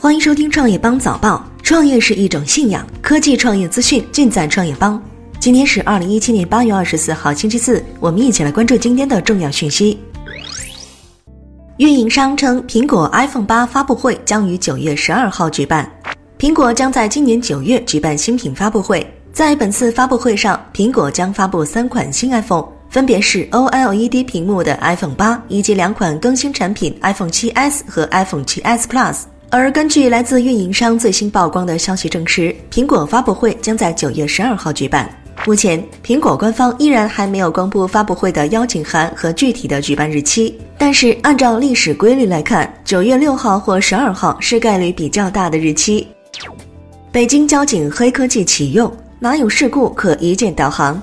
欢迎收听创业邦早报。创业是一种信仰，科技创业资讯尽在创业邦。今天是二零一七年八月二十四号，星期四。我们一起来关注今天的重要讯息。运营商称，苹果 iPhone 八发布会将于九月十二号举办。苹果将在今年九月举办新品发布会，在本次发布会上，苹果将发布三款新 iPhone，分别是 OLED 屏幕的 iPhone 八以及两款更新产品 iPhone 7s 和 iPhone 7s Plus。而根据来自运营商最新曝光的消息证实，苹果发布会将在九月十二号举办。目前，苹果官方依然还没有公布发布会的邀请函和具体的举办日期。但是，按照历史规律来看，九月六号或十二号是概率比较大的日期。北京交警黑科技启用，哪有事故可一键导航？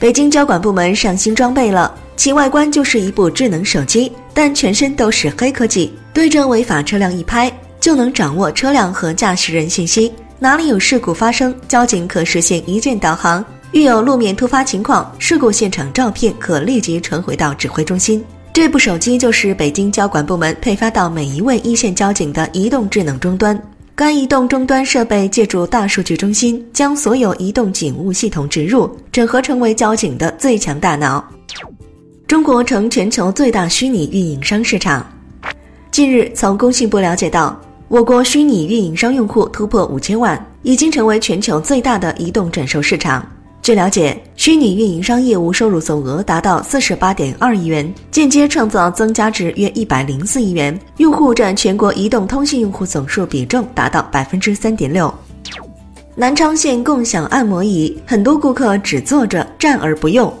北京交管部门上新装备了。其外观就是一部智能手机，但全身都是黑科技。对着违法车辆一拍，就能掌握车辆和驾驶人信息。哪里有事故发生，交警可实现一键导航。遇有路面突发情况，事故现场照片可立即传回到指挥中心。这部手机就是北京交管部门配发到每一位一线交警的移动智能终端。该移动终端设备借助大数据中心，将所有移动警务系统植入，整合成为交警的最强大脑。中国成全球最大虚拟运营商市场。近日，从工信部了解到，我国虚拟运营商用户突破五千万，已经成为全球最大的移动转售市场。据了解，虚拟运营商业务收入总额达到四十八点二亿元，间接创造增加值约一百零四亿元，用户占全国移动通信用户总数比重达到百分之三点六。南昌县共享按摩椅，很多顾客只坐着站而不用。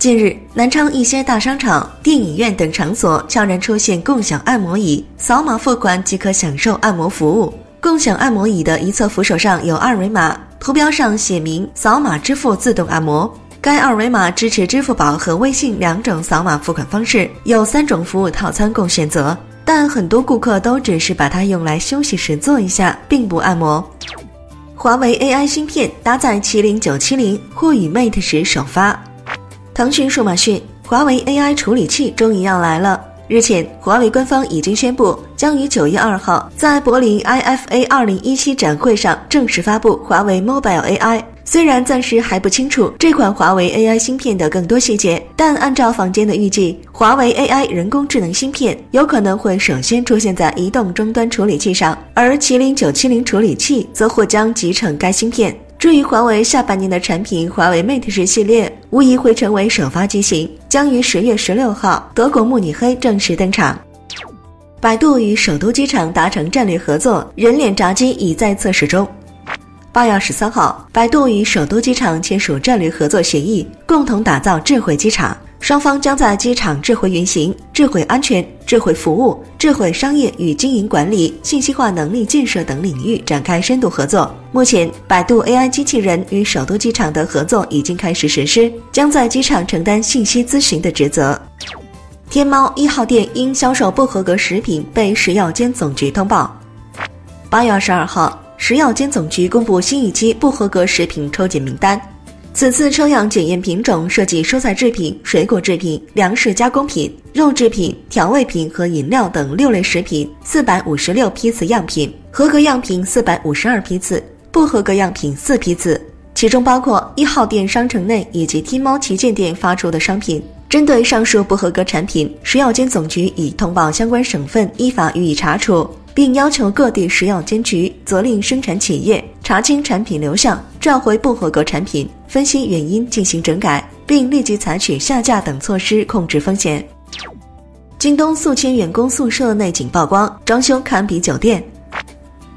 近日，南昌一些大商场、电影院等场所悄然出现共享按摩椅，扫码付款即可享受按摩服务。共享按摩椅的一侧扶手上有二维码，图标上写明“扫码支付自动按摩”。该二维码支持支付宝和微信两种扫码付款方式，有三种服务套餐供选择。但很多顾客都只是把它用来休息时坐一下，并不按摩。华为 AI 芯片搭载麒麟九七零，或与 Mate 十首发。腾讯数码讯，华为 AI 处理器终于要来了。日前，华为官方已经宣布，将于九月二号在柏林 IFA 二零一七展会上正式发布华为 Mobile AI。虽然暂时还不清楚这款华为 AI 芯片的更多细节，但按照坊间的预计，华为 AI 人工智能芯片有可能会首先出现在移动终端处理器上，而麒麟九七零处理器则或将集成该芯片。至于华为下半年的产品，华为 Mate 十系列无疑会成为首发机型，将于十月十六号德国慕尼黑正式登场。百度与首都机场达成战略合作，人脸闸机已在测试中。八月二十三号，百度与首都机场签署战略合作协议，共同打造智慧机场。双方将在机场智慧运行、智慧安全、智慧服务、智慧商业与经营管理、信息化能力建设等领域展开深度合作。目前，百度 AI 机器人与首都机场的合作已经开始实施，将在机场承担信息咨询的职责。天猫一号店因销售不合格食品被食药监总局通报。八月二十二号，食药监总局公布新一期不合格食品抽检名单。此次抽样检验品种涉及蔬菜制品、水果制品、粮食加工品、肉制品、调味品和饮料等六类食品，四百五十六批次样品，合格样品四百五十二批次，不合格样品四批次，其中包括一号店商城内以及天猫旗舰店发出的商品。针对上述不合格产品，食药监总局已通报相关省份，依法予以查处。并要求各地食药监局责令生产企业查清产品流向，召回不合格产品，分析原因进行整改，并立即采取下架等措施控制风险。京东宿迁员工宿舍内景曝光，装修堪比酒店。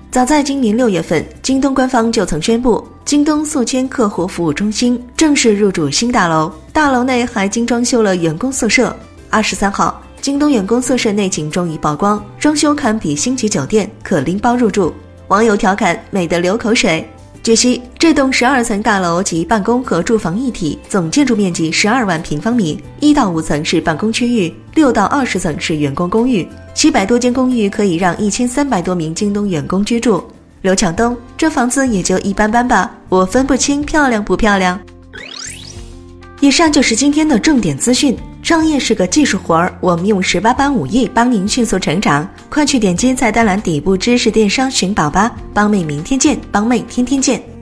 早在今年六月份，京东官方就曾宣布，京东宿迁客户服务中心正式入驻新大楼，大楼内还精装修了员工宿舍。二十三号。京东员工宿舍内景终于曝光，装修堪比星级酒店，可拎包入住。网友调侃美得流口水。据悉，这栋十二层大楼集办公和住房一体，总建筑面积十二万平方米，一到五层是办公区域，六到二十层是员工公寓，七百多间公寓可以让一千三百多名京东员工居住。刘强东，这房子也就一般般吧，我分不清漂亮不漂亮。以上就是今天的重点资讯。创业是个技术活儿，我们用十八般武艺帮您迅速成长。快去点击菜单栏底部知识电商寻宝吧，帮妹明天见，帮妹天天见。